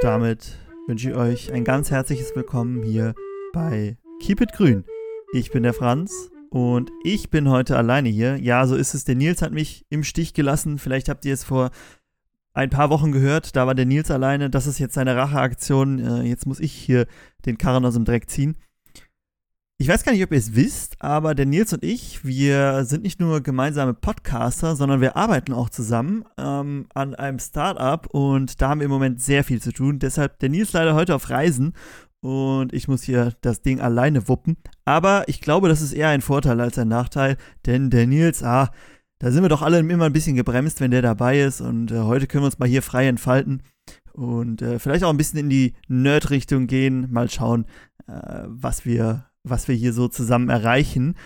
damit wünsche ich euch ein ganz herzliches Willkommen hier bei Keep It Grün. Ich bin der Franz und ich bin heute alleine hier. Ja, so ist es. Der Nils hat mich im Stich gelassen. Vielleicht habt ihr es vor ein paar Wochen gehört. Da war der Nils alleine. Das ist jetzt seine Racheaktion. Äh, jetzt muss ich hier den Karren aus dem Dreck ziehen. Ich weiß gar nicht, ob ihr es wisst, aber der Nils und ich, wir sind nicht nur gemeinsame Podcaster, sondern wir arbeiten auch zusammen ähm, an einem Startup und da haben wir im Moment sehr viel zu tun. Deshalb der Nils leider heute auf Reisen und ich muss hier das Ding alleine wuppen. Aber ich glaube, das ist eher ein Vorteil als ein Nachteil, denn der Nils, ah, da sind wir doch alle immer ein bisschen gebremst, wenn der dabei ist und äh, heute können wir uns mal hier frei entfalten und äh, vielleicht auch ein bisschen in die Nerd-Richtung gehen, mal schauen, äh, was wir was wir hier so zusammen erreichen.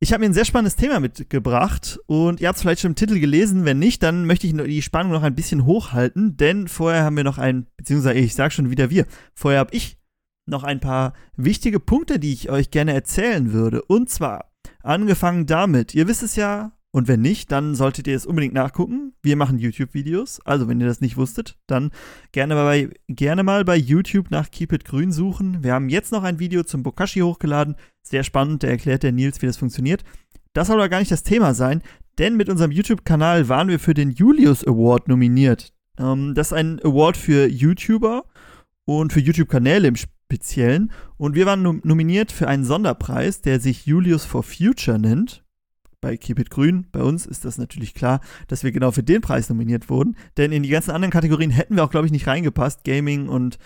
Ich habe mir ein sehr spannendes Thema mitgebracht und ihr habt es vielleicht schon im Titel gelesen. Wenn nicht, dann möchte ich die Spannung noch ein bisschen hochhalten, denn vorher haben wir noch ein, beziehungsweise ich sage schon wieder wir, vorher habe ich noch ein paar wichtige Punkte, die ich euch gerne erzählen würde. Und zwar angefangen damit, ihr wisst es ja, und wenn nicht, dann solltet ihr es unbedingt nachgucken. Wir machen YouTube-Videos. Also, wenn ihr das nicht wusstet, dann gerne mal, bei, gerne mal bei YouTube nach Keep It Grün suchen. Wir haben jetzt noch ein Video zum Bokashi hochgeladen. Sehr spannend, da erklärt der Nils, wie das funktioniert. Das soll aber gar nicht das Thema sein, denn mit unserem YouTube-Kanal waren wir für den Julius Award nominiert. Ähm, das ist ein Award für YouTuber und für YouTube-Kanäle im Speziellen. Und wir waren nominiert für einen Sonderpreis, der sich Julius for Future nennt bei Keep It Grün, bei uns ist das natürlich klar, dass wir genau für den Preis nominiert wurden. Denn in die ganzen anderen Kategorien hätten wir auch, glaube ich, nicht reingepasst. Gaming und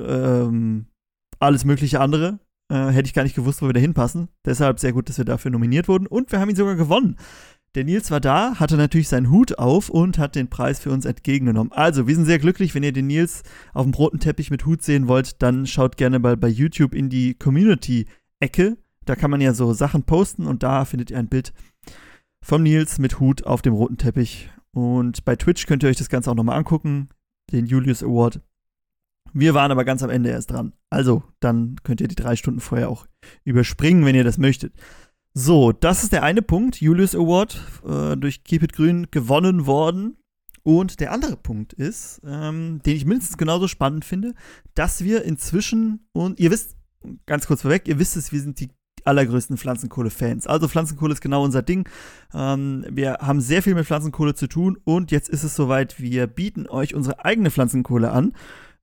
ähm, alles mögliche andere. Äh, hätte ich gar nicht gewusst, wo wir da hinpassen. Deshalb sehr gut, dass wir dafür nominiert wurden. Und wir haben ihn sogar gewonnen. Der Nils war da, hatte natürlich seinen Hut auf und hat den Preis für uns entgegengenommen. Also, wir sind sehr glücklich. Wenn ihr den Nils auf dem roten Teppich mit Hut sehen wollt, dann schaut gerne mal bei YouTube in die Community-Ecke. Da kann man ja so Sachen posten und da findet ihr ein Bild von Nils mit Hut auf dem roten Teppich. Und bei Twitch könnt ihr euch das Ganze auch nochmal angucken, den Julius Award. Wir waren aber ganz am Ende erst dran. Also, dann könnt ihr die drei Stunden vorher auch überspringen, wenn ihr das möchtet. So, das ist der eine Punkt. Julius Award äh, durch Keep It Grün gewonnen worden. Und der andere Punkt ist, ähm, den ich mindestens genauso spannend finde, dass wir inzwischen, und ihr wisst, ganz kurz vorweg, ihr wisst es, wir sind die allergrößten Pflanzenkohle-Fans. Also Pflanzenkohle ist genau unser Ding. Ähm, wir haben sehr viel mit Pflanzenkohle zu tun und jetzt ist es soweit, wir bieten euch unsere eigene Pflanzenkohle an.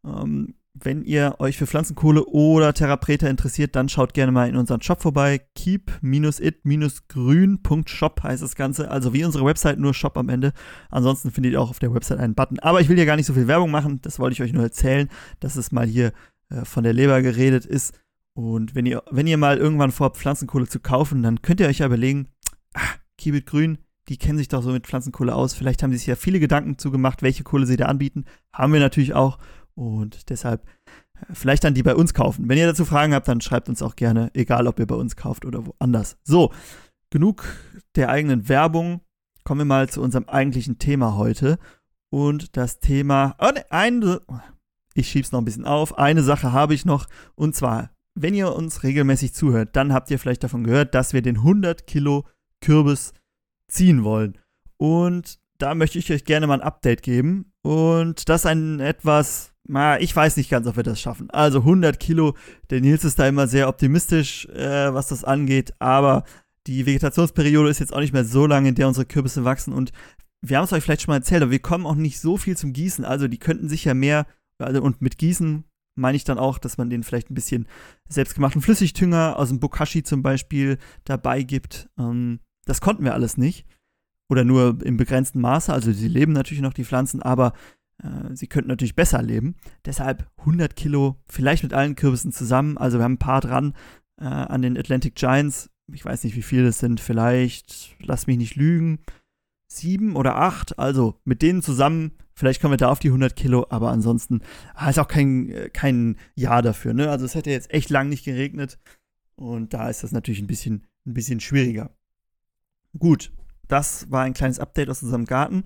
Ähm, wenn ihr euch für Pflanzenkohle oder Therapreta interessiert, dann schaut gerne mal in unseren Shop vorbei. keep-it-grün.shop heißt das Ganze. Also wie unsere Website, nur Shop am Ende. Ansonsten findet ihr auch auf der Website einen Button. Aber ich will hier gar nicht so viel Werbung machen. Das wollte ich euch nur erzählen, dass es mal hier äh, von der Leber geredet ist. Und wenn ihr, wenn ihr mal irgendwann vorhabt, Pflanzenkohle zu kaufen, dann könnt ihr euch ja überlegen, ah, Kiebit Grün, die kennen sich doch so mit Pflanzenkohle aus. Vielleicht haben sie sich ja viele Gedanken zugemacht, welche Kohle sie da anbieten. Haben wir natürlich auch. Und deshalb äh, vielleicht dann die bei uns kaufen. Wenn ihr dazu Fragen habt, dann schreibt uns auch gerne, egal ob ihr bei uns kauft oder woanders. So, genug der eigenen Werbung. Kommen wir mal zu unserem eigentlichen Thema heute. Und das Thema, oh ne, ein, ich schieb's noch ein bisschen auf. Eine Sache habe ich noch. Und zwar wenn ihr uns regelmäßig zuhört, dann habt ihr vielleicht davon gehört, dass wir den 100 Kilo Kürbis ziehen wollen. Und da möchte ich euch gerne mal ein Update geben. Und das ein etwas, na, ich weiß nicht ganz, ob wir das schaffen. Also 100 Kilo, der Nils ist da immer sehr optimistisch, äh, was das angeht. Aber die Vegetationsperiode ist jetzt auch nicht mehr so lange, in der unsere Kürbisse wachsen. Und wir haben es euch vielleicht schon mal erzählt, aber wir kommen auch nicht so viel zum Gießen. Also die könnten sich ja mehr, also und mit Gießen meine ich dann auch, dass man den vielleicht ein bisschen selbstgemachten Flüssigdünger aus dem Bokashi zum Beispiel dabei gibt. Ähm, das konnten wir alles nicht. Oder nur im begrenzten Maße. Also sie leben natürlich noch, die Pflanzen, aber äh, sie könnten natürlich besser leben. Deshalb 100 Kilo, vielleicht mit allen Kürbissen zusammen. Also wir haben ein paar dran äh, an den Atlantic Giants. Ich weiß nicht, wie viele das sind. Vielleicht, lass mich nicht lügen, sieben oder acht. Also mit denen zusammen Vielleicht kommen wir da auf die 100 Kilo, aber ansonsten ah, ist auch kein, kein Jahr dafür. Ne? Also es hätte jetzt echt lang nicht geregnet und da ist das natürlich ein bisschen, ein bisschen schwieriger. Gut, das war ein kleines Update aus unserem Garten,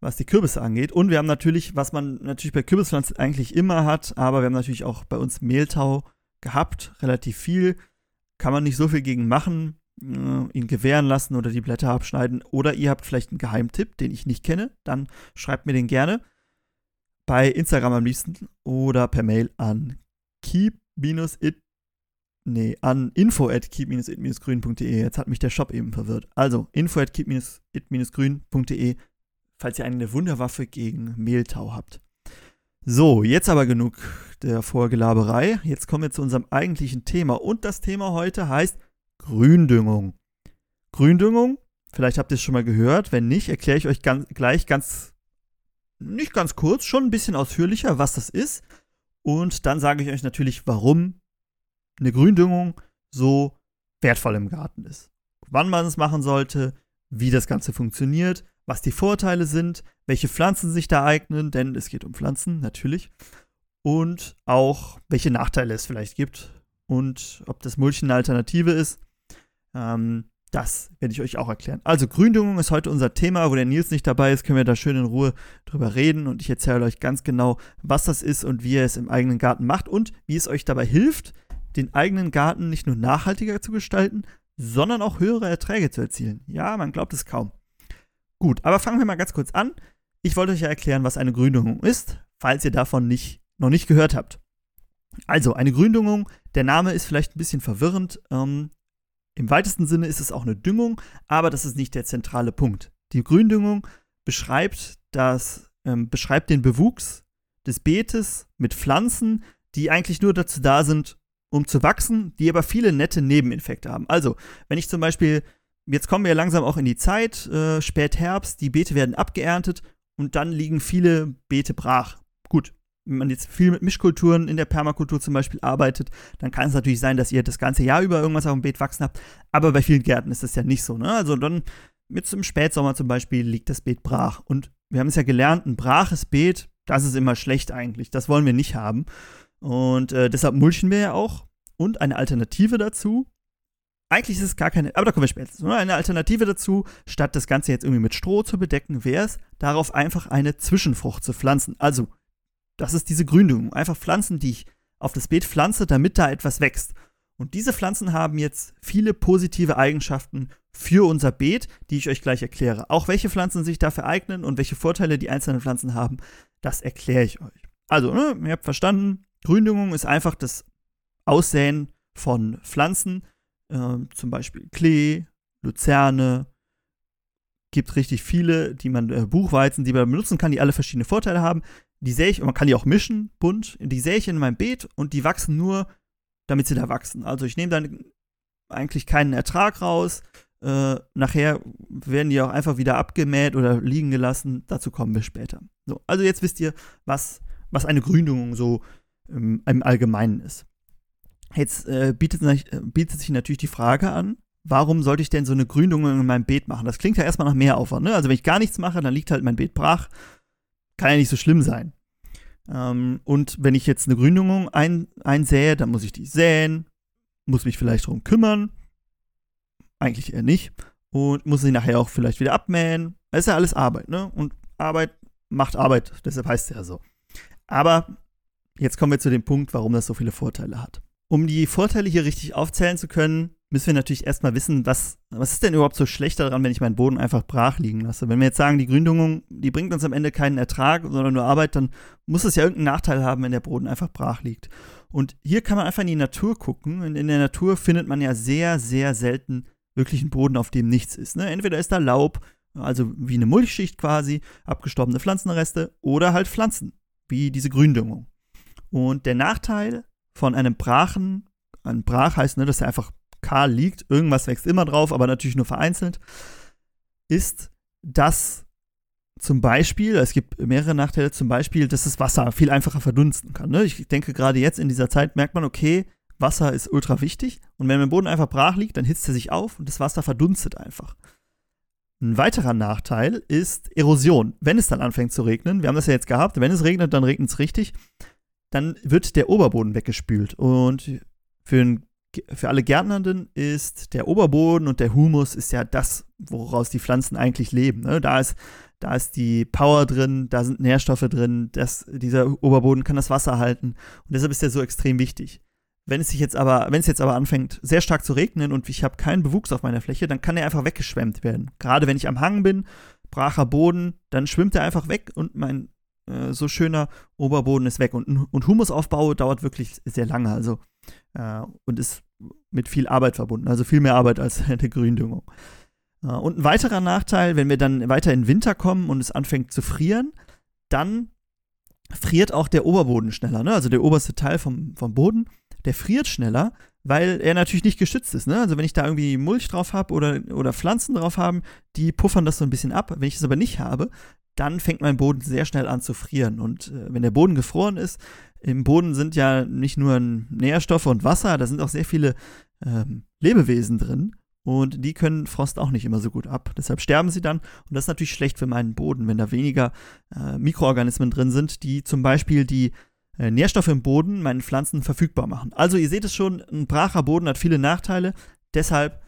was die Kürbisse angeht. Und wir haben natürlich, was man natürlich bei Kürbispflanzen eigentlich immer hat, aber wir haben natürlich auch bei uns Mehltau gehabt, relativ viel. Kann man nicht so viel gegen machen ihn gewähren lassen oder die Blätter abschneiden. Oder ihr habt vielleicht einen Geheimtipp, den ich nicht kenne, dann schreibt mir den gerne. bei Instagram am liebsten oder per Mail an keep-it nee, an info at keep-it-grün.de. Jetzt hat mich der Shop eben verwirrt. Also info at keep-it-grün.de, falls ihr eine Wunderwaffe gegen Mehltau habt. So, jetzt aber genug der Vorgelaberei. Jetzt kommen wir zu unserem eigentlichen Thema. Und das Thema heute heißt Gründüngung. Gründüngung, vielleicht habt ihr es schon mal gehört. Wenn nicht, erkläre ich euch ganz, gleich ganz, nicht ganz kurz, schon ein bisschen ausführlicher, was das ist. Und dann sage ich euch natürlich, warum eine Gründüngung so wertvoll im Garten ist. Wann man es machen sollte, wie das Ganze funktioniert, was die Vorteile sind, welche Pflanzen sich da eignen, denn es geht um Pflanzen natürlich. Und auch, welche Nachteile es vielleicht gibt und ob das Mulchen eine Alternative ist. Ähm, das werde ich euch auch erklären. Also Gründüngung ist heute unser Thema, wo der Nils nicht dabei ist, können wir da schön in Ruhe drüber reden und ich erzähle euch ganz genau, was das ist und wie ihr es im eigenen Garten macht und wie es euch dabei hilft, den eigenen Garten nicht nur nachhaltiger zu gestalten, sondern auch höhere Erträge zu erzielen. Ja, man glaubt es kaum. Gut, aber fangen wir mal ganz kurz an. Ich wollte euch ja erklären, was eine Gründüngung ist, falls ihr davon nicht, noch nicht gehört habt. Also, eine Gründüngung, der Name ist vielleicht ein bisschen verwirrend. Ähm, Im weitesten Sinne ist es auch eine Düngung, aber das ist nicht der zentrale Punkt. Die Gründüngung beschreibt, das, ähm, beschreibt den Bewuchs des Beetes mit Pflanzen, die eigentlich nur dazu da sind, um zu wachsen, die aber viele nette Nebeneffekte haben. Also, wenn ich zum Beispiel, jetzt kommen wir langsam auch in die Zeit, äh, Spätherbst, die Beete werden abgeerntet und dann liegen viele Beete brach. Gut, wenn man jetzt viel mit Mischkulturen in der Permakultur zum Beispiel arbeitet, dann kann es natürlich sein, dass ihr das ganze Jahr über irgendwas auf dem Beet wachsen habt. Aber bei vielen Gärten ist das ja nicht so. Ne? Also dann jetzt im Spätsommer zum Beispiel liegt das Beet brach. Und wir haben es ja gelernt, ein braches Beet, das ist immer schlecht eigentlich. Das wollen wir nicht haben. Und äh, deshalb mulchen wir ja auch. Und eine Alternative dazu. Eigentlich ist es gar keine, aber da kommen wir später zu. Ne? Eine Alternative dazu, statt das Ganze jetzt irgendwie mit Stroh zu bedecken, wäre es, darauf einfach eine Zwischenfrucht zu pflanzen. Also, das ist diese Gründüngung. Einfach Pflanzen, die ich auf das Beet pflanze, damit da etwas wächst. Und diese Pflanzen haben jetzt viele positive Eigenschaften für unser Beet, die ich euch gleich erkläre. Auch welche Pflanzen sich dafür eignen und welche Vorteile die einzelnen Pflanzen haben, das erkläre ich euch. Also, ne, ihr habt verstanden, Gründüngung ist einfach das Aussäen von Pflanzen, äh, zum Beispiel Klee, Luzerne, gibt richtig viele, die man, äh, Buchweizen, die man benutzen kann, die alle verschiedene Vorteile haben. Die sähe ich, man kann die auch mischen, bunt, die sähe ich in meinem Beet und die wachsen nur, damit sie da wachsen. Also ich nehme dann eigentlich keinen Ertrag raus. Äh, nachher werden die auch einfach wieder abgemäht oder liegen gelassen. Dazu kommen wir später. So, also jetzt wisst ihr, was, was eine Gründung so ähm, im Allgemeinen ist. Jetzt äh, bietet, äh, bietet, sich natürlich die Frage an, warum sollte ich denn so eine Gründung in meinem Beet machen? Das klingt ja erstmal nach mehr Aufwand. Ne? Also wenn ich gar nichts mache, dann liegt halt mein Beet brach. Kann ja nicht so schlimm sein. Ähm, und wenn ich jetzt eine Gründung ein, einsähe, dann muss ich die säen, muss mich vielleicht darum kümmern. Eigentlich eher nicht. Und muss sie nachher auch vielleicht wieder abmähen. Das ist ja alles Arbeit, ne? Und Arbeit macht Arbeit, deshalb heißt es ja so. Aber jetzt kommen wir zu dem Punkt, warum das so viele Vorteile hat. Um die Vorteile hier richtig aufzählen zu können, müssen wir natürlich erstmal wissen, was, was ist denn überhaupt so schlecht daran, wenn ich meinen Boden einfach brach liegen lasse. Wenn wir jetzt sagen, die Gründüngung, die bringt uns am Ende keinen Ertrag, sondern nur Arbeit, dann muss es ja irgendeinen Nachteil haben, wenn der Boden einfach brach liegt. Und hier kann man einfach in die Natur gucken. Und in der Natur findet man ja sehr, sehr selten wirklich einen Boden, auf dem nichts ist. Ne? Entweder ist da Laub, also wie eine Mulchschicht quasi, abgestorbene Pflanzenreste, oder halt Pflanzen, wie diese Gründüngung. Und der Nachteil von einem Brachen, ein Brach heißt, ne, dass er einfach kahl liegt, irgendwas wächst immer drauf, aber natürlich nur vereinzelt, ist, dass zum Beispiel, es gibt mehrere Nachteile, zum Beispiel, dass das Wasser viel einfacher verdunsten kann. Ne? Ich denke, gerade jetzt in dieser Zeit merkt man, okay, Wasser ist ultra wichtig und wenn mein Boden einfach brach liegt, dann hitzt er sich auf und das Wasser verdunstet einfach. Ein weiterer Nachteil ist Erosion. Wenn es dann anfängt zu regnen, wir haben das ja jetzt gehabt, wenn es regnet, dann regnet es richtig, dann wird der Oberboden weggespült. Und für, ein, für alle Gärtnernden ist der Oberboden und der Humus ist ja das, woraus die Pflanzen eigentlich leben. Ne? Da, ist, da ist die Power drin, da sind Nährstoffe drin, das, dieser Oberboden kann das Wasser halten. Und deshalb ist der so extrem wichtig. Wenn es sich jetzt aber, wenn es jetzt aber anfängt, sehr stark zu regnen und ich habe keinen Bewuchs auf meiner Fläche, dann kann er einfach weggeschwemmt werden. Gerade wenn ich am Hang bin, bracher Boden, dann schwimmt er einfach weg und mein äh, so schöner Oberboden ist weg. Und, und Humusaufbau dauert wirklich sehr lange, also äh, und ist mit viel Arbeit verbunden, also viel mehr Arbeit als eine Gründüngung. Äh, und ein weiterer Nachteil, wenn wir dann weiter in den Winter kommen und es anfängt zu frieren, dann friert auch der Oberboden schneller, ne? also der oberste Teil vom, vom Boden, der friert schneller, weil er natürlich nicht geschützt ist. Ne? Also wenn ich da irgendwie Mulch drauf habe oder, oder Pflanzen drauf haben, die puffern das so ein bisschen ab. Wenn ich es aber nicht habe, dann fängt mein Boden sehr schnell an zu frieren. Und äh, wenn der Boden gefroren ist, im Boden sind ja nicht nur Nährstoffe und Wasser, da sind auch sehr viele ähm, Lebewesen drin. Und die können Frost auch nicht immer so gut ab. Deshalb sterben sie dann. Und das ist natürlich schlecht für meinen Boden, wenn da weniger äh, Mikroorganismen drin sind, die zum Beispiel die äh, Nährstoffe im Boden meinen Pflanzen verfügbar machen. Also ihr seht es schon, ein bracher Boden hat viele Nachteile. Deshalb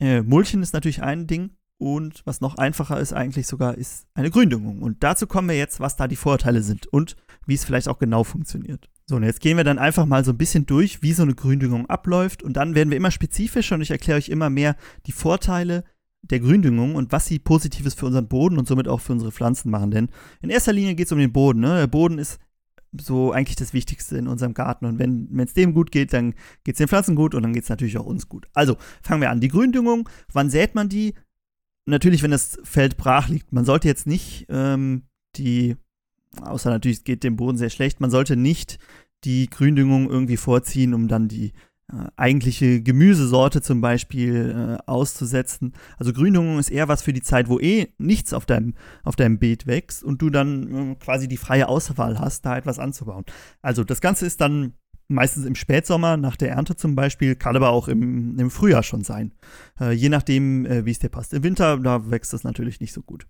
äh, Mulchen ist natürlich ein Ding. Und was noch einfacher ist eigentlich sogar, ist eine Gründüngung. Und dazu kommen wir jetzt, was da die Vorteile sind und wie es vielleicht auch genau funktioniert. So, und jetzt gehen wir dann einfach mal so ein bisschen durch, wie so eine Gründüngung abläuft. Und dann werden wir immer spezifischer und ich erkläre euch immer mehr die Vorteile der Gründüngung und was sie Positives für unseren Boden und somit auch für unsere Pflanzen machen. Denn in erster Linie geht es um den Boden. Ne? Der Boden ist so eigentlich das Wichtigste in unserem Garten. Und wenn es dem gut geht, dann geht es den Pflanzen gut und dann geht es natürlich auch uns gut. Also fangen wir an. Die Gründüngung, wann sät man die? Natürlich, wenn das Feld brach liegt. Man sollte jetzt nicht ähm, die, außer natürlich es geht dem Boden sehr schlecht, man sollte nicht die Gründüngung irgendwie vorziehen, um dann die äh, eigentliche Gemüsesorte zum Beispiel äh, auszusetzen. Also Gründüngung ist eher was für die Zeit, wo eh nichts auf deinem, auf deinem Beet wächst und du dann äh, quasi die freie Auswahl hast, da etwas anzubauen. Also das Ganze ist dann meistens im Spätsommer, nach der Ernte zum Beispiel, kann aber auch im, im Frühjahr schon sein. Äh, je nachdem, äh, wie es dir passt. Im Winter, da wächst das natürlich nicht so gut.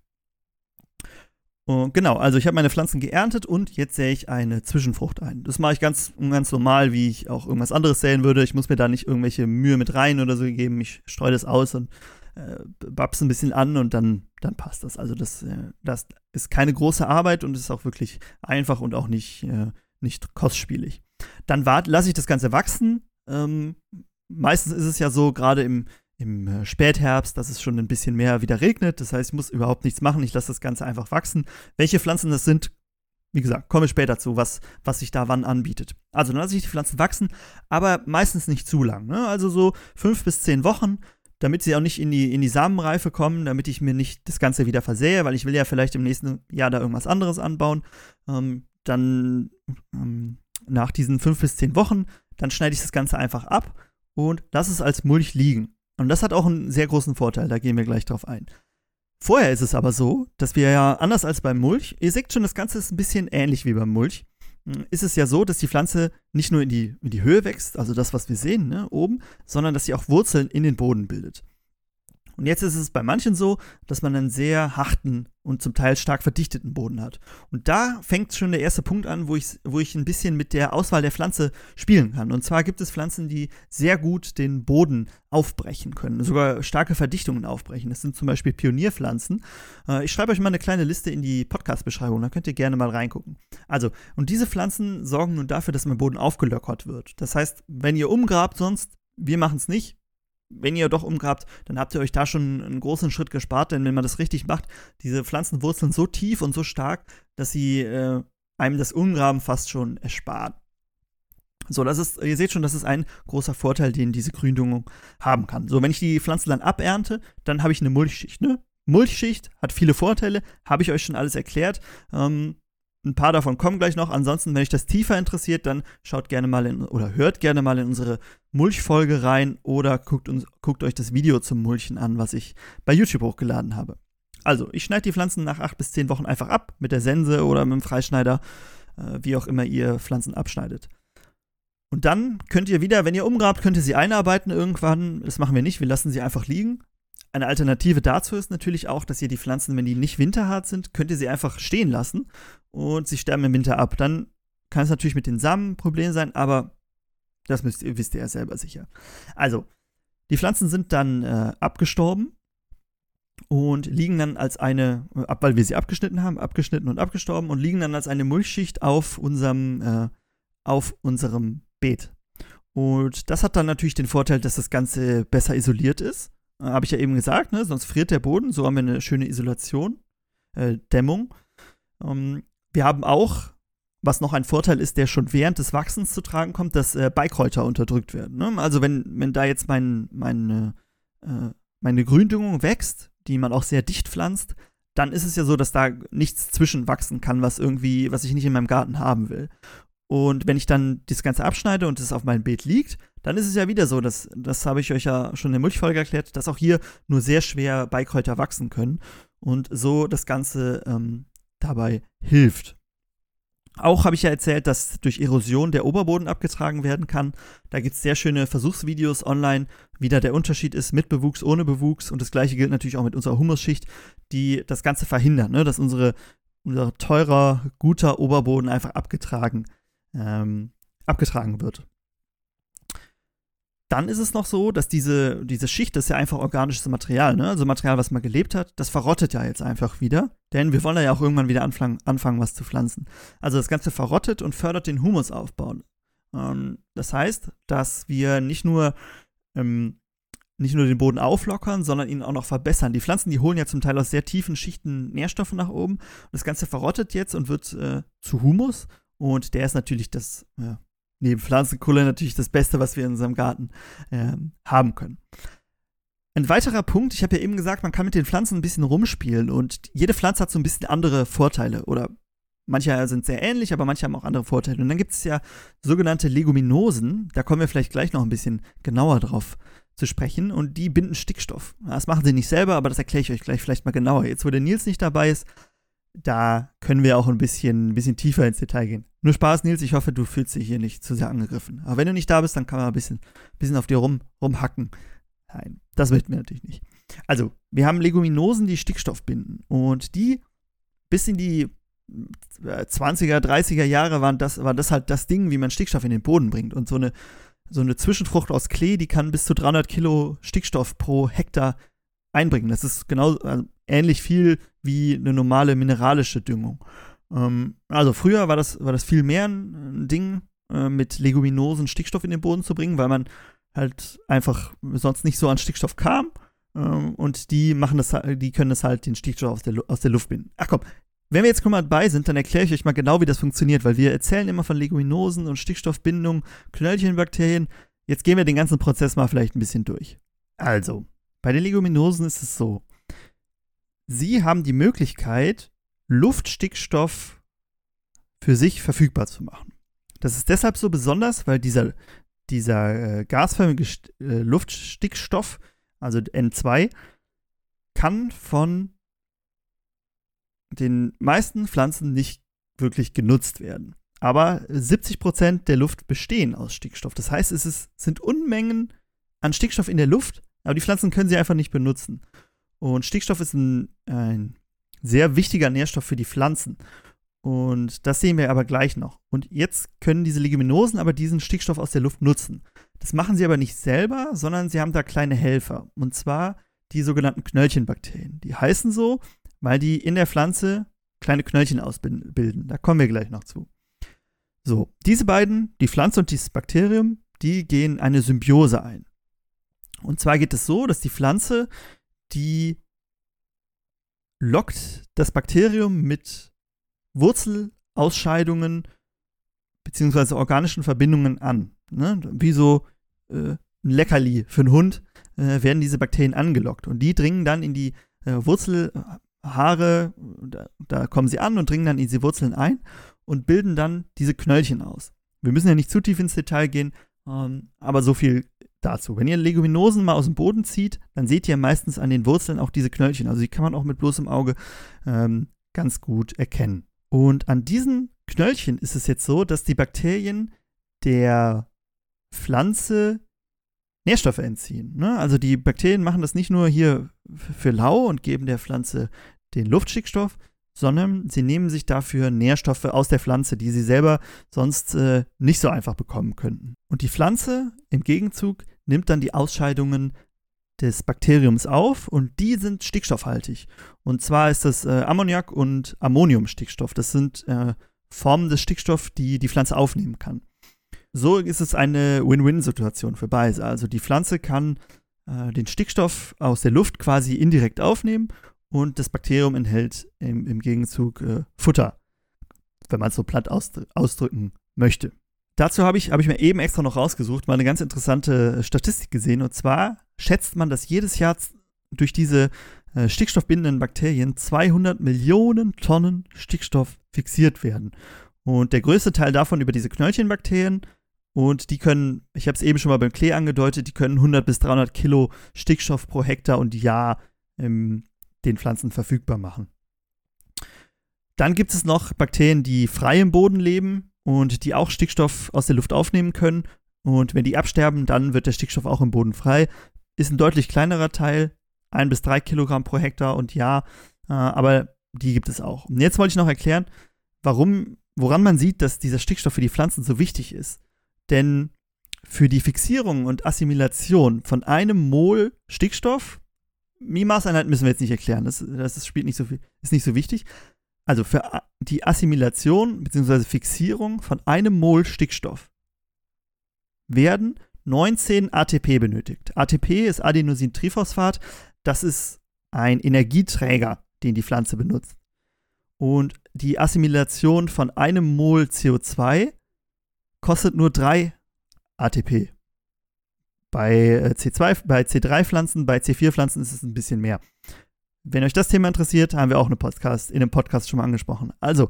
Genau, also ich habe meine Pflanzen geerntet und jetzt sähe ich eine Zwischenfrucht ein. Das mache ich ganz, ganz normal, wie ich auch irgendwas anderes säen würde. Ich muss mir da nicht irgendwelche Mühe mit rein oder so geben. Ich streue das aus und äh, bab's ein bisschen an und dann, dann passt das. Also das, äh, das ist keine große Arbeit und ist auch wirklich einfach und auch nicht, äh, nicht kostspielig. Dann lasse ich das Ganze wachsen. Ähm, meistens ist es ja so, gerade im, im äh, Spätherbst, dass es schon ein bisschen mehr wieder regnet. Das heißt, ich muss überhaupt nichts machen. Ich lasse das Ganze einfach wachsen. Welche Pflanzen das sind, wie gesagt, komme ich später zu, was, was sich da wann anbietet. Also dann lasse ich die Pflanzen wachsen, aber meistens nicht zu lang. Ne? Also so fünf bis zehn Wochen, damit sie auch nicht in die, in die Samenreife kommen, damit ich mir nicht das Ganze wieder versähe, weil ich will ja vielleicht im nächsten Jahr da irgendwas anderes anbauen. Ähm, dann ähm, nach diesen fünf bis zehn Wochen, dann schneide ich das Ganze einfach ab und lasse es als Mulch liegen. Und das hat auch einen sehr großen Vorteil, da gehen wir gleich drauf ein. Vorher ist es aber so, dass wir ja anders als beim Mulch, ihr seht schon, das Ganze ist ein bisschen ähnlich wie beim Mulch, hm, ist es ja so, dass die Pflanze nicht nur in die, in die Höhe wächst, also das, was wir sehen, ne, oben, sondern dass sie auch Wurzeln in den Boden bildet. Und jetzt ist es bei manchen so, dass man einen sehr harten und zum Teil stark verdichteten Boden hat. Und da fängt schon der erste Punkt an, wo ich, wo ich ein bisschen mit der Auswahl der Pflanze spielen kann. Und zwar gibt es Pflanzen, die sehr gut den Boden aufbrechen können, sogar starke Verdichtungen aufbrechen. Das sind zum Beispiel Pionierpflanzen. Äh, ich schreibe euch mal eine kleine Liste in die Podcast-Beschreibung, da könnt ihr gerne mal reingucken. Also, und diese Pflanzen sorgen nun dafür, dass mein Boden aufgelockert wird. Das heißt, wenn ihr umgrabt sonst, wir machen es nicht, wenn ihr doch umgrabt, dann habt ihr euch da schon einen großen Schritt gespart, denn wenn man das richtig macht, diese Pflanzen wurzeln so tief und so stark, dass sie äh, einem das Umgraben fast schon ersparen. So, das ist, ihr seht schon, das ist ein großer Vorteil, den diese Gründüngung haben kann. So, wenn ich die Pflanzen dann abernte, dann habe ich eine Mulchschicht. Ne? Mulchschicht hat viele Vorteile, habe ich euch schon alles erklärt. Ähm, ein paar davon kommen gleich noch. Ansonsten, wenn euch das tiefer interessiert, dann schaut gerne mal in oder hört gerne mal in unsere Mulchfolge rein oder guckt, uns, guckt euch das Video zum Mulchen an, was ich bei YouTube hochgeladen habe. Also, ich schneide die Pflanzen nach acht bis zehn Wochen einfach ab mit der Sense oder mit dem Freischneider, äh, wie auch immer ihr Pflanzen abschneidet. Und dann könnt ihr wieder, wenn ihr umgrabt, könnt ihr sie einarbeiten irgendwann. Das machen wir nicht, wir lassen sie einfach liegen. Eine Alternative dazu ist natürlich auch, dass ihr die Pflanzen, wenn die nicht winterhart sind, könnt ihr sie einfach stehen lassen und sie sterben im Winter ab. Dann kann es natürlich mit den Samen ein Problem sein, aber das müsst ihr, wisst ihr ja selber sicher. Also, die Pflanzen sind dann äh, abgestorben und liegen dann als eine, äh, ab, weil wir sie abgeschnitten haben, abgeschnitten und abgestorben und liegen dann als eine Mulchschicht auf unserem, äh, auf unserem Beet. Und das hat dann natürlich den Vorteil, dass das Ganze besser isoliert ist. Habe ich ja eben gesagt, ne? sonst friert der Boden. So haben wir eine schöne Isolation, äh, Dämmung. Ähm, wir haben auch, was noch ein Vorteil ist, der schon während des Wachsens zu tragen kommt, dass äh, Beikräuter unterdrückt werden. Ne? Also wenn, wenn da jetzt mein, mein, äh, meine Gründüngung wächst, die man auch sehr dicht pflanzt, dann ist es ja so, dass da nichts zwischenwachsen kann, was irgendwie, was ich nicht in meinem Garten haben will. Und wenn ich dann das Ganze abschneide und es auf meinem Beet liegt, dann ist es ja wieder so, dass, das habe ich euch ja schon in der Mulchfolge erklärt, dass auch hier nur sehr schwer Beikräuter wachsen können und so das Ganze ähm, dabei hilft. Auch habe ich ja erzählt, dass durch Erosion der Oberboden abgetragen werden kann. Da gibt es sehr schöne Versuchsvideos online, wie da der Unterschied ist mit Bewuchs, ohne Bewuchs. Und das gleiche gilt natürlich auch mit unserer Humusschicht, die das Ganze verhindern, ne? dass unsere, unser teurer, guter Oberboden einfach abgetragen, ähm, abgetragen wird. Dann ist es noch so, dass diese, diese Schicht, das ist ja einfach organisches Material, ne? also Material, was mal gelebt hat, das verrottet ja jetzt einfach wieder, denn wir wollen ja auch irgendwann wieder anfangen, anfangen was zu pflanzen. Also das Ganze verrottet und fördert den Humusaufbau. Ähm, das heißt, dass wir nicht nur, ähm, nicht nur den Boden auflockern, sondern ihn auch noch verbessern. Die Pflanzen, die holen ja zum Teil aus sehr tiefen Schichten Nährstoffe nach oben. Das Ganze verrottet jetzt und wird äh, zu Humus und der ist natürlich das ja, neben Pflanzenkohle natürlich das Beste, was wir in unserem Garten äh, haben können. Ein weiterer Punkt, ich habe ja eben gesagt, man kann mit den Pflanzen ein bisschen rumspielen und jede Pflanze hat so ein bisschen andere Vorteile oder manche sind sehr ähnlich, aber manche haben auch andere Vorteile. Und dann gibt es ja sogenannte Leguminosen, da kommen wir vielleicht gleich noch ein bisschen genauer drauf zu sprechen und die binden Stickstoff. Das machen sie nicht selber, aber das erkläre ich euch gleich vielleicht mal genauer. Jetzt, wo der Nils nicht dabei ist, da können wir auch ein bisschen, ein bisschen tiefer ins Detail gehen. Nur Spaß, Nils, ich hoffe, du fühlst dich hier nicht zu sehr angegriffen. Aber wenn du nicht da bist, dann kann man ein bisschen, bisschen auf dir rum, rumhacken. Nein, das möchten wir natürlich nicht. Also, wir haben Leguminosen, die Stickstoff binden. Und die bis in die 20er, 30er Jahre waren das, war das halt das Ding, wie man Stickstoff in den Boden bringt. Und so eine, so eine Zwischenfrucht aus Klee, die kann bis zu 300 Kilo Stickstoff pro Hektar einbringen. Das ist genau also ähnlich viel wie eine normale mineralische Düngung. Ähm, also früher war das, war das viel mehr ein, Ding, äh, mit Leguminosen Stickstoff in den Boden zu bringen, weil man halt einfach sonst nicht so an Stickstoff kam. Ähm, und die machen das, die können das halt den Stickstoff aus der, aus der Luft binden. Ach komm, wenn wir jetzt mal dabei sind, dann erkläre ich euch mal genau, wie das funktioniert, weil wir erzählen immer von Leguminosen und Stickstoffbindung, Knöllchenbakterien. Jetzt gehen wir den ganzen Prozess mal vielleicht ein bisschen durch. Also, bei den Leguminosen ist es so, sie haben die Möglichkeit, Luftstickstoff für sich verfügbar zu machen. Das ist deshalb so besonders, weil dieser, dieser äh, gasförmige äh, Luftstickstoff, also N2, kann von den meisten Pflanzen nicht wirklich genutzt werden. Aber 70% der Luft bestehen aus Stickstoff. Das heißt, es ist, sind Unmengen an Stickstoff in der Luft, aber die Pflanzen können sie einfach nicht benutzen. Und Stickstoff ist ein, ein sehr wichtiger Nährstoff für die Pflanzen. Und das sehen wir aber gleich noch. Und jetzt können diese Leguminosen aber diesen Stickstoff aus der Luft nutzen. Das machen sie aber nicht selber, sondern sie haben da kleine Helfer. Und zwar die sogenannten Knöllchenbakterien. Die heißen so, weil die in der Pflanze kleine Knöllchen ausbilden. Da kommen wir gleich noch zu. So, diese beiden, die Pflanze und dieses Bakterium, die gehen eine Symbiose ein. Und zwar geht es so, dass die Pflanze, die lockt das Bakterium mit Wurzelausscheidungen beziehungsweise organischen Verbindungen an. Ne? Wie so äh, ein Leckerli für einen Hund äh, werden diese Bakterien angelockt und die dringen dann in die äh, Wurzelhaare, da, da, kommen sie an und dringen dann in diese Wurzeln ein und bilden dann diese Knöllchen aus. Wir müssen ja nicht zu tief ins Detail gehen, ähm, aber so viel dazu. Wenn ihr Leguminosen mal aus dem Boden zieht, dann seht ihr meistens an den Wurzeln auch diese Knöllchen. Also die kann man auch mit bloßem Auge ähm, ganz gut erkennen. Und an diesen Knöllchen ist es jetzt so, dass die Bakterien der Pflanze Nährstoffe entziehen. Ne? Also die Bakterien machen das nicht nur hier für lau und geben der Pflanze den Luftstickstoff, sondern sie nehmen sich dafür Nährstoffe aus der Pflanze, die sie selber sonst äh, nicht so einfach bekommen könnten. Und die Pflanze im Gegenzug nimmt dann die Ausscheidungen des Bakteriums auf und die sind stickstoffhaltig. Und zwar ist das äh, Ammoniak und Ammoniumstickstoff. Das sind äh, Formen des Stickstoffs, die die Pflanze aufnehmen kann. So ist es eine Win-Win-Situation für beide. Also die Pflanze kann äh, den Stickstoff aus der Luft quasi indirekt aufnehmen und das Bakterium enthält im, im Gegenzug äh, Futter. wenn man es so platt ausdrücken möchte. Dazu habe ich, hab ich mir eben extra noch rausgesucht, mal eine ganz interessante Statistik gesehen. Und zwar schätzt man, dass jedes Jahr durch diese äh, stickstoffbindenden Bakterien 200 Millionen Tonnen Stickstoff fixiert werden. Und der größte Teil davon über diese Knöllchenbakterien. Und die können, ich habe es eben schon mal beim Klee angedeutet, die können 100 bis 300 Kilo Stickstoff pro Hektar und Jahr ähm, den Pflanzen verfügbar machen. Dann gibt es noch Bakterien, die frei im Boden leben und die auch Stickstoff aus der Luft aufnehmen können. Und wenn die absterben, dann wird der Stickstoff auch im Boden frei. Ist ein deutlich kleinerer Teil, ein bis drei Kilogramm pro Hektar und ja, äh, aber die gibt es auch. Und jetzt wollte ich noch erklären, warum, woran man sieht, dass dieser Stickstoff für die Pflanzen so wichtig ist. Denn für die Fixierung und Assimilation von einem Mol Stickstoff, Mi-Maßeinheit müssen wir jetzt nicht erklären, das, das spielt nicht so viel, ist nicht so wichtig. Also für die Assimilation bzw. Fixierung von einem Mol Stickstoff werden 19 ATP benötigt. ATP ist Adenosintriphosphat, das ist ein Energieträger, den die Pflanze benutzt. Und die Assimilation von einem Mol CO2 kostet nur 3 ATP. Bei, äh, C2, bei C3-Pflanzen, bei C4-Pflanzen ist es ein bisschen mehr. Wenn euch das Thema interessiert, haben wir auch eine Podcast, in einem Podcast schon mal angesprochen. Also,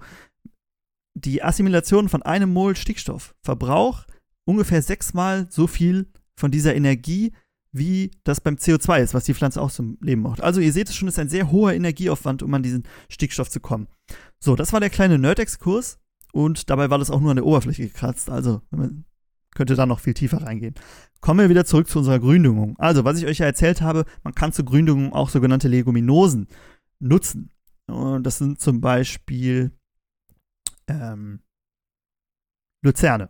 die Assimilation von einem Mol Stickstoff verbraucht ungefähr sechsmal so viel von dieser Energie, wie das beim CO2 ist, was die Pflanze auch zum Leben macht. Also ihr seht es schon, ist ein sehr hoher Energieaufwand, um an diesen Stickstoff zu kommen. So, das war der kleine Nerd-Exkurs und dabei war das auch nur an der Oberfläche gekratzt. Also man könnte da noch viel tiefer reingehen. Kommen wir wieder zurück zu unserer Gründüngung. Also, was ich euch ja erzählt habe, man kann zur Gründüngung auch sogenannte Leguminosen nutzen. Und das sind zum Beispiel ähm, Luzerne.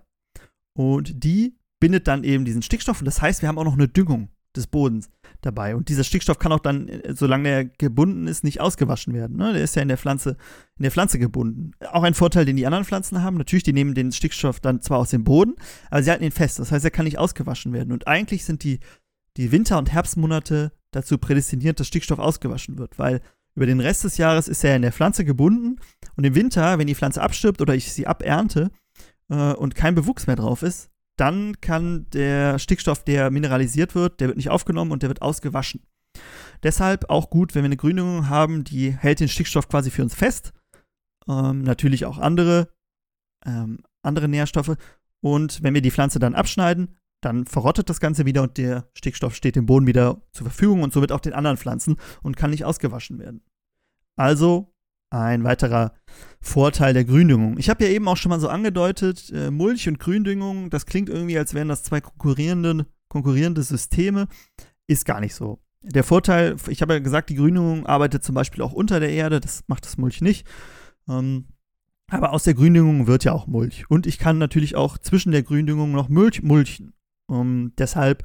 Und die bindet dann eben diesen Stickstoff. Und das heißt, wir haben auch noch eine Düngung des Bodens dabei. Und dieser Stickstoff kann auch dann, äh, solange er gebunden ist, nicht ausgewaschen werden. Ne? Der ist ja in der Pflanze, in der Pflanze gebunden. Auch ein Vorteil, den die anderen Pflanzen haben. Natürlich, die nehmen den Stickstoff dann zwar aus dem Boden, aber sie halten ihn fest. Das heißt, er kann nicht ausgewaschen werden. Und eigentlich sind die, die Winter- und Herbstmonate dazu prädestiniert, dass Stickstoff ausgewaschen wird, weil über den Rest des Jahres ist er in der Pflanze gebunden und im Winter, wenn die Pflanze abstirbt oder ich sie abernte äh, und kein Bewuchs mehr drauf ist, dann kann der Stickstoff, der mineralisiert wird, der wird nicht aufgenommen und der wird ausgewaschen. Deshalb auch gut, wenn wir eine Gründüngung haben, die hält den Stickstoff quasi für uns fest. Ähm, natürlich auch andere, ähm, andere Nährstoffe. Und wenn wir die Pflanze dann abschneiden, dann verrottet das Ganze wieder und der Stickstoff steht dem Boden wieder zur Verfügung und somit auch den anderen Pflanzen und kann nicht ausgewaschen werden. Also ein weiterer Vorteil der Gründüngung. Ich habe ja eben auch schon mal so angedeutet, äh, Mulch und Gründüngung, das klingt irgendwie, als wären das zwei konkurrierende, konkurrierende Systeme. Ist gar nicht so. Der Vorteil, ich habe ja gesagt, die Gründüngung arbeitet zum Beispiel auch unter der Erde, das macht das Mulch nicht. Ähm, aber aus der Gründüngung wird ja auch Mulch. Und ich kann natürlich auch zwischen der Gründüngung noch Mulch mulchen. Um, deshalb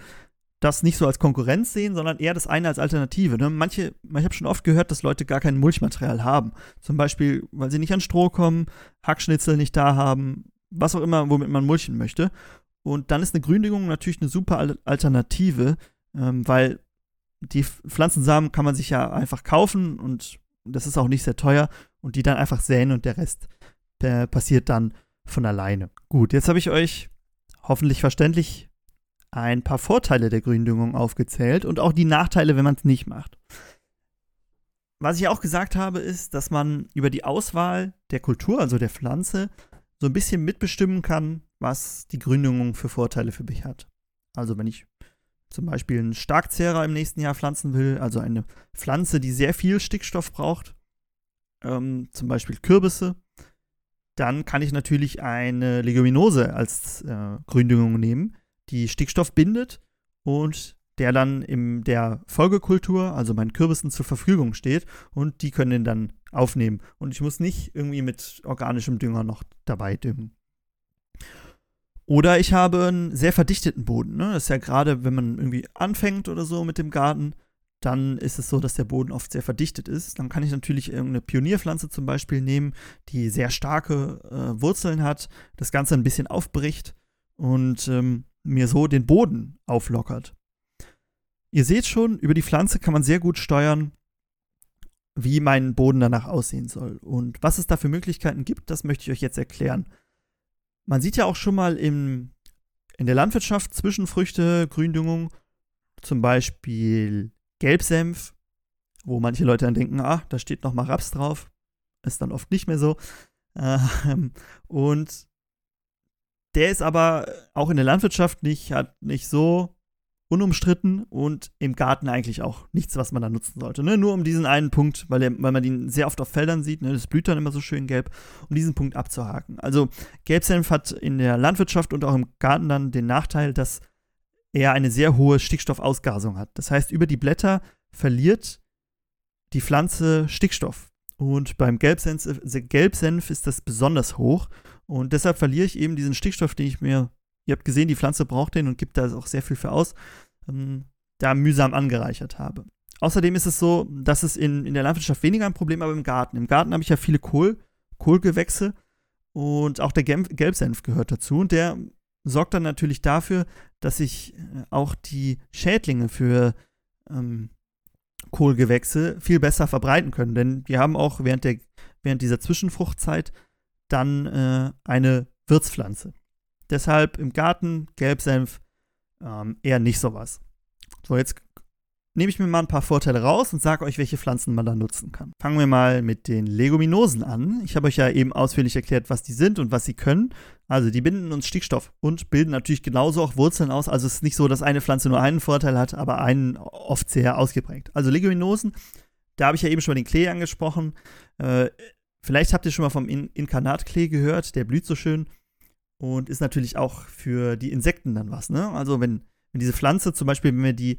das nicht so als Konkurrenz sehen, sondern eher das eine als Alternative. Ne? Manche, ich habe schon oft gehört, dass Leute gar kein Mulchmaterial haben. Zum Beispiel, weil sie nicht an Stroh kommen, Hackschnitzel nicht da haben, was auch immer, womit man mulchen möchte. Und dann ist eine Gründüngung natürlich eine super Alternative, ähm, weil die Pflanzensamen kann man sich ja einfach kaufen und das ist auch nicht sehr teuer und die dann einfach säen und der Rest der passiert dann von alleine. Gut, jetzt habe ich euch hoffentlich verständlich ein paar Vorteile der Gründüngung aufgezählt und auch die Nachteile, wenn man es nicht macht. Was ich auch gesagt habe, ist, dass man über die Auswahl der Kultur, also der Pflanze, so ein bisschen mitbestimmen kann, was die Gründüngung für Vorteile für mich hat. Also wenn ich zum Beispiel einen Starkzehrer im nächsten Jahr pflanzen will, also eine Pflanze, die sehr viel Stickstoff braucht, ähm, zum Beispiel Kürbisse, dann kann ich natürlich eine Leguminose als äh, Gründüngung nehmen, die Stickstoff bindet und der dann in der Folgekultur, also meinen Kürbissen, zur Verfügung steht und die können den dann aufnehmen. Und ich muss nicht irgendwie mit organischem Dünger noch dabei düngen. Oder ich habe einen sehr verdichteten Boden. Ne? Das ist ja gerade, wenn man irgendwie anfängt oder so mit dem Garten, dann ist es so, dass der Boden oft sehr verdichtet ist. Dann kann ich natürlich irgendeine Pionierpflanze zum Beispiel nehmen, die sehr starke äh, Wurzeln hat, das Ganze ein bisschen aufbricht und ähm, mir so den Boden auflockert. Ihr seht schon, über die Pflanze kann man sehr gut steuern, wie mein Boden danach aussehen soll. Und was es da für Möglichkeiten gibt, das möchte ich euch jetzt erklären. Man sieht ja auch schon mal im, in der Landwirtschaft Zwischenfrüchte, Gründüngung, zum Beispiel Gelbsenf, wo manche Leute dann denken, ah, da steht noch mal Raps drauf. Ist dann oft nicht mehr so. Ähm, und der ist aber auch in der Landwirtschaft nicht, hat nicht so unumstritten und im Garten eigentlich auch nichts, was man da nutzen sollte. Ne? Nur um diesen einen Punkt, weil, der, weil man ihn sehr oft auf Feldern sieht, ne? das blüht dann immer so schön gelb, um diesen Punkt abzuhaken. Also Gelbsenf hat in der Landwirtschaft und auch im Garten dann den Nachteil, dass er eine sehr hohe Stickstoffausgasung hat. Das heißt, über die Blätter verliert die Pflanze Stickstoff. Und beim Gelbsenf, Gelbsenf ist das besonders hoch. Und deshalb verliere ich eben diesen Stickstoff, den ich mir ihr habt gesehen, die Pflanze braucht den und gibt da auch sehr viel für aus, ähm, da mühsam angereichert habe. Außerdem ist es so, dass es in, in der Landwirtschaft weniger ein Problem, aber im Garten. Im Garten habe ich ja viele Kohl, Kohlgewächse und auch der Gelbsenf gehört dazu. Und der sorgt dann natürlich dafür, dass sich äh, auch die Schädlinge für ähm, Kohlgewächse viel besser verbreiten können. Denn wir haben auch während, der, während dieser Zwischenfruchtzeit dann äh, eine Wirtspflanze. Deshalb im Garten Gelbsenf ähm, eher nicht sowas. So, jetzt nehme ich mir mal ein paar Vorteile raus und sage euch, welche Pflanzen man da nutzen kann. Fangen wir mal mit den Leguminosen an. Ich habe euch ja eben ausführlich erklärt, was die sind und was sie können. Also die binden uns Stickstoff und bilden natürlich genauso auch Wurzeln aus. Also es ist nicht so, dass eine Pflanze nur einen Vorteil hat, aber einen oft sehr ausgeprägt. Also Leguminosen, da habe ich ja eben schon mal den Klee angesprochen. Äh, vielleicht habt ihr schon mal vom In Inkarnatklee gehört, der blüht so schön und ist natürlich auch für die Insekten dann was. Ne? Also wenn, wenn diese Pflanze zum Beispiel, wenn wir die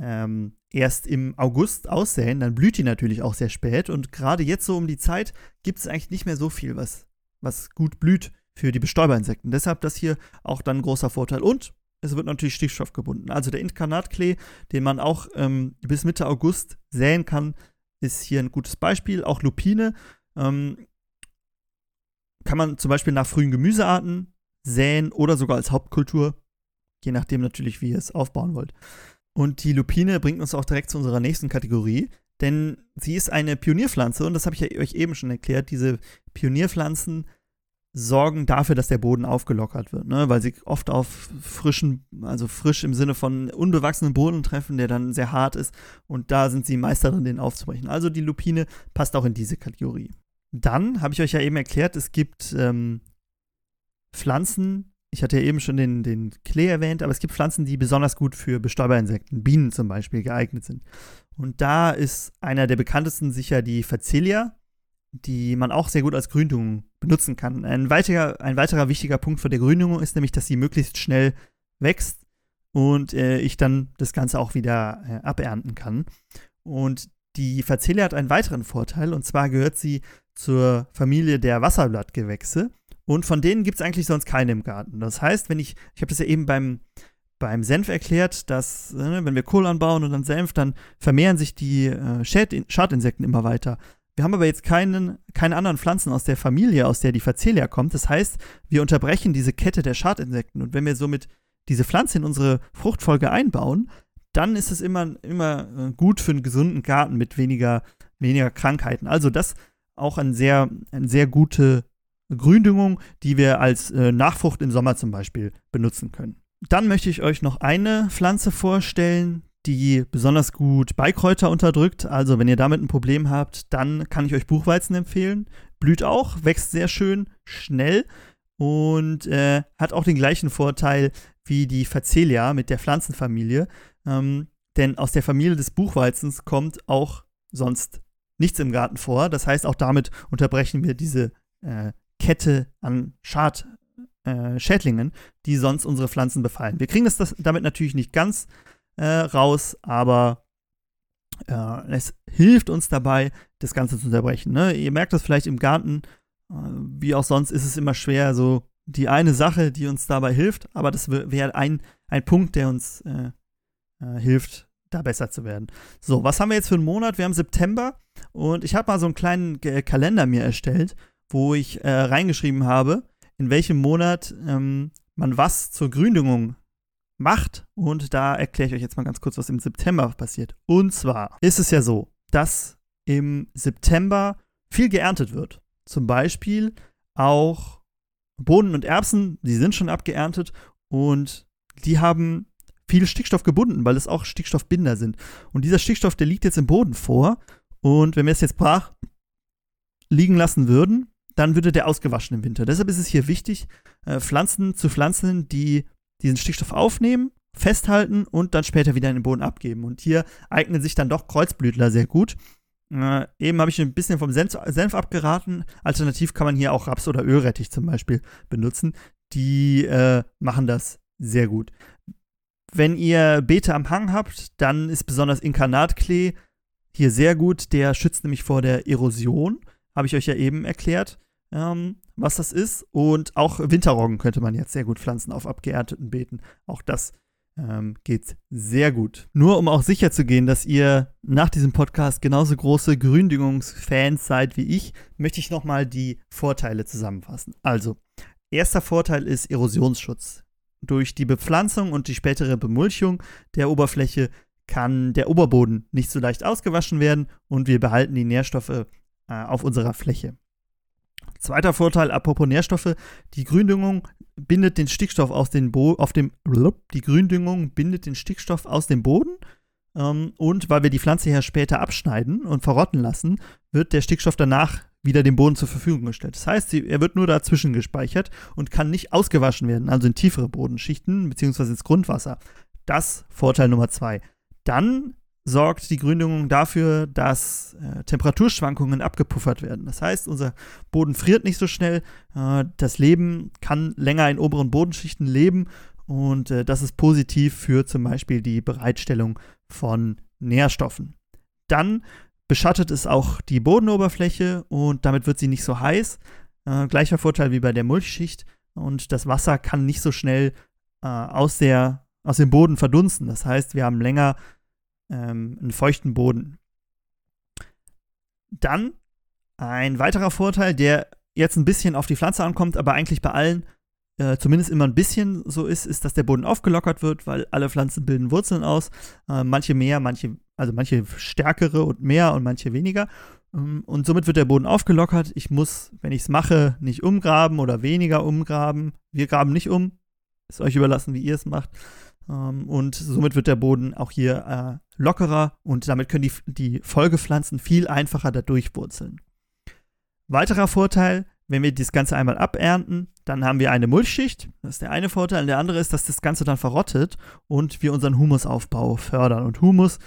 ähm, erst im August aussäen, dann blüht die natürlich auch sehr spät. Und gerade jetzt so um die Zeit gibt es eigentlich nicht mehr so viel, was, was gut blüht für die Bestäuberinsekten. Deshalb das hier auch dann ein großer Vorteil. Und es wird natürlich Stickstoff gebunden. Also der Inkarnatklee, den man auch ähm, bis Mitte August säen kann, ist hier ein gutes Beispiel. Auch Lupine ähm, kann man zum Beispiel nach frühen Gemüsearten säen oder sogar als Hauptkultur, je nachdem natürlich, wie ihr es aufbauen wollt. Und die Lupine bringt uns auch direkt zu unserer nächsten Kategorie, denn sie ist eine Pionierpflanze und das habe ich euch eben schon erklärt. Diese Pionierpflanzen sorgen dafür, dass der Boden aufgelockert wird, ne? weil sie oft auf frischen, also frisch im Sinne von unbewachsenen Boden treffen, der dann sehr hart ist und da sind sie Meisterin, den aufzubrechen. Also die Lupine passt auch in diese Kategorie. Dann habe ich euch ja eben erklärt, es gibt ähm, Pflanzen, ich hatte ja eben schon den, den Klee erwähnt, aber es gibt Pflanzen, die besonders gut für Bestäuberinsekten, Bienen zum Beispiel, geeignet sind. Und da ist einer der bekanntesten sicher die Facelia, die man auch sehr gut als Gründung benutzen kann. Ein weiterer, ein weiterer wichtiger Punkt für die Gründung ist nämlich, dass sie möglichst schnell wächst und äh, ich dann das Ganze auch wieder äh, abernten kann. Und die Facelia hat einen weiteren Vorteil, und zwar gehört sie zur Familie der Wasserblattgewächse. Und von denen gibt es eigentlich sonst keine im Garten. Das heißt, wenn ich, ich habe das ja eben beim, beim Senf erklärt, dass, äh, wenn wir Kohl anbauen und dann Senf, dann vermehren sich die äh, Schadinsekten immer weiter. Wir haben aber jetzt keinen, keine anderen Pflanzen aus der Familie, aus der die Facelia kommt. Das heißt, wir unterbrechen diese Kette der Schadinsekten. Und wenn wir somit diese Pflanze in unsere Fruchtfolge einbauen, dann ist es immer, immer äh, gut für einen gesunden Garten mit weniger, weniger Krankheiten. Also das auch ein sehr, eine sehr gute Gründüngung, die wir als äh, Nachfrucht im Sommer zum Beispiel benutzen können. Dann möchte ich euch noch eine Pflanze vorstellen, die besonders gut Beikräuter unterdrückt. Also wenn ihr damit ein Problem habt, dann kann ich euch Buchweizen empfehlen. Blüht auch, wächst sehr schön, schnell und äh, hat auch den gleichen Vorteil wie die Facelia mit der Pflanzenfamilie. Ähm, denn aus der Familie des Buchweizens kommt auch sonst nichts im Garten vor. Das heißt, auch damit unterbrechen wir diese äh, Kette an Schad, äh, Schädlingen, die sonst unsere Pflanzen befallen. Wir kriegen das, das damit natürlich nicht ganz äh, raus, aber äh, es hilft uns dabei, das Ganze zu unterbrechen. Ne? Ihr merkt das vielleicht im Garten, äh, wie auch sonst ist es immer schwer, so die eine Sache, die uns dabei hilft, aber das wäre ein, ein Punkt, der uns äh, äh, hilft, da besser zu werden. So, was haben wir jetzt für einen Monat? Wir haben September und ich habe mal so einen kleinen Kalender mir erstellt wo ich äh, reingeschrieben habe, in welchem Monat ähm, man was zur Gründüngung macht. Und da erkläre ich euch jetzt mal ganz kurz, was im September passiert. Und zwar ist es ja so, dass im September viel geerntet wird. Zum Beispiel auch Bohnen und Erbsen, die sind schon abgeerntet und die haben viel Stickstoff gebunden, weil es auch Stickstoffbinder sind. Und dieser Stickstoff, der liegt jetzt im Boden vor. Und wenn wir es jetzt brach liegen lassen würden, dann würde der ausgewaschen im Winter. Deshalb ist es hier wichtig, äh, Pflanzen zu pflanzen, die diesen Stickstoff aufnehmen, festhalten und dann später wieder in den Boden abgeben. Und hier eignen sich dann doch Kreuzblütler sehr gut. Äh, eben habe ich ein bisschen vom Senf, Senf, abgeraten. Alternativ kann man hier auch Raps- oder Ölrettich zum Beispiel benutzen. Die äh, machen das sehr gut. Wenn ihr Beete am Hang habt, dann ist besonders Inkarnatklee hier sehr gut. Der schützt nämlich vor der Erosion. Habe ich euch ja eben erklärt ähm, was das ist. Und auch Winterroggen könnte man jetzt sehr gut pflanzen auf abgeernteten Beeten. Auch das ähm, geht sehr gut. Nur um auch sicher zu gehen, dass ihr nach diesem Podcast genauso große Gründüngungsfans seid wie ich, möchte ich nochmal die Vorteile zusammenfassen. Also, erster Vorteil ist Erosionsschutz. Durch die Bepflanzung und die spätere Bemulchung der Oberfläche kann der Oberboden nicht so leicht ausgewaschen werden und wir behalten die Nährstoffe äh, auf unserer Fläche. Zweiter Vorteil, apropos Nährstoffe, die Gründüngung bindet den Stickstoff aus dem Boden, auf dem, die Gründüngung bindet den Stickstoff aus dem Boden ähm, und weil wir die Pflanze ja später abschneiden und verrotten lassen, wird der Stickstoff danach wieder dem Boden zur Verfügung gestellt. Das heißt, er wird nur dazwischen gespeichert und kann nicht ausgewaschen werden, also in tiefere Bodenschichten bzw. ins Grundwasser. Das Vorteil Nummer zwei. Dann sorgt die Gründüngung dafür, dass äh, Temperaturschwankungen abgepuffert werden. Das heißt, unser Boden friert nicht so schnell. Äh, das Leben kann länger in oberen Bodenschichten leben und äh, das ist positiv für zum Beispiel die Bereitstellung von Nährstoffen. Dann beschattet es auch die Bodenoberfläche und damit wird sie nicht so heiß. Äh, gleicher Vorteil wie bei der Mulchschicht und das Wasser kann nicht so schnell äh, aus, der, aus dem Boden verdunsten. Das heißt, wir haben länger ähm, einen feuchten Boden. Dann ein weiterer Vorteil, der jetzt ein bisschen auf die Pflanze ankommt, aber eigentlich bei allen äh, zumindest immer ein bisschen so ist, ist, dass der Boden aufgelockert wird, weil alle Pflanzen bilden Wurzeln aus. Äh, manche mehr, manche, also manche stärkere und mehr und manche weniger. Ähm, und somit wird der Boden aufgelockert. Ich muss, wenn ich es mache, nicht umgraben oder weniger umgraben. Wir graben nicht um. Ist euch überlassen, wie ihr es macht. Ähm, und somit wird der Boden auch hier äh, lockerer und damit können die, die Folgepflanzen viel einfacher da durchwurzeln. Weiterer Vorteil, wenn wir das Ganze einmal abernten, dann haben wir eine Mulchschicht. Das ist der eine Vorteil. Und der andere ist, dass das Ganze dann verrottet und wir unseren Humusaufbau fördern. Und Humus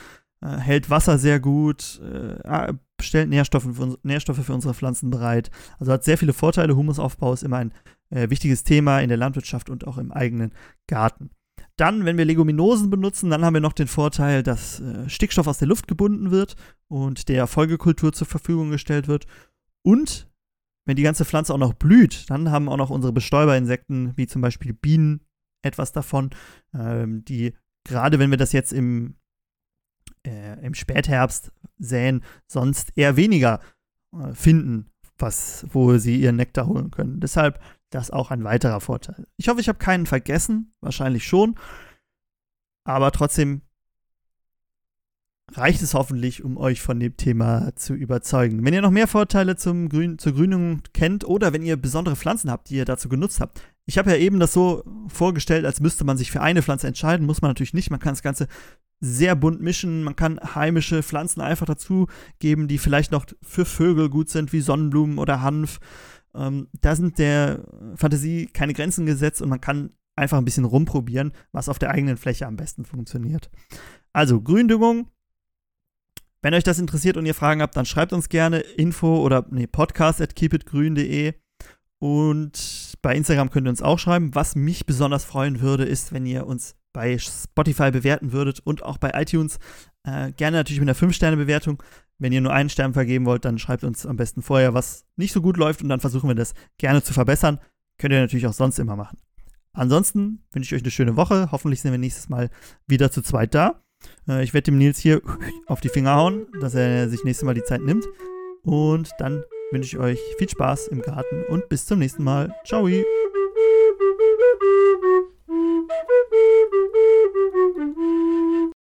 äh, hält Wasser sehr gut, äh, stellt Nährstoffe für, Nährstoffe für, unsere Pflanzen bereit. Also hat sehr viele Vorteile. Humusaufbau ist immer ein äh, wichtiges Thema in der Landwirtschaft und auch im eigenen Garten. Dann, wenn wir Leguminosen benutzen, dann haben wir noch den Vorteil, dass äh, Stickstoff aus der Luft gebunden wird und der Folgekultur zur Verfügung gestellt wird. Und wenn die ganze Pflanze auch noch blüht, dann haben auch noch unsere Bestäuberinsekten, wie zum Beispiel Bienen, etwas davon, ähm, die gerade wenn wir das jetzt im, äh, im Spätherbst säen, sonst eher weniger äh, finden, was, wo sie ihren Nektar holen können. Deshalb das auch ein weiterer Vorteil. Ich hoffe, ich habe keinen vergessen. Wahrscheinlich schon. Aber trotzdem reicht es hoffentlich, um euch von dem Thema zu überzeugen. Wenn ihr noch mehr Vorteile zum Grün, zur Grünung kennt oder wenn ihr besondere Pflanzen habt, die ihr dazu genutzt habt. Ich habe ja eben das so vorgestellt, als müsste man sich für eine Pflanze entscheiden. Muss man natürlich nicht. Man kann das Ganze sehr bunt mischen. Man kann heimische Pflanzen einfach dazu geben, die vielleicht noch für Vögel gut sind, wie Sonnenblumen oder Hanf. Ähm, da sind der Fantasie keine Grenzen gesetzt und man kann einfach ein bisschen rumprobieren, was auf der eigenen Fläche am besten funktioniert. Also Gründüngung. Wenn euch das interessiert und ihr Fragen habt, dann schreibt uns gerne info oder nee, podcast at keepitgrün.de und bei Instagram könnt ihr uns auch schreiben. Was mich besonders freuen würde, ist, wenn ihr uns bei Spotify bewerten würdet und auch bei iTunes. Äh, gerne natürlich mit einer 5-Sterne-Bewertung. Wenn ihr nur einen Stern vergeben wollt, dann schreibt uns am besten vorher, was nicht so gut läuft und dann versuchen wir das gerne zu verbessern. Könnt ihr natürlich auch sonst immer machen. Ansonsten wünsche ich euch eine schöne Woche. Hoffentlich sind wir nächstes Mal wieder zu zweit da. Äh, ich werde dem Nils hier auf die Finger hauen, dass er sich nächstes Mal die Zeit nimmt. Und dann wünsche ich euch viel Spaß im Garten und bis zum nächsten Mal. Ciao! Mm-hmm.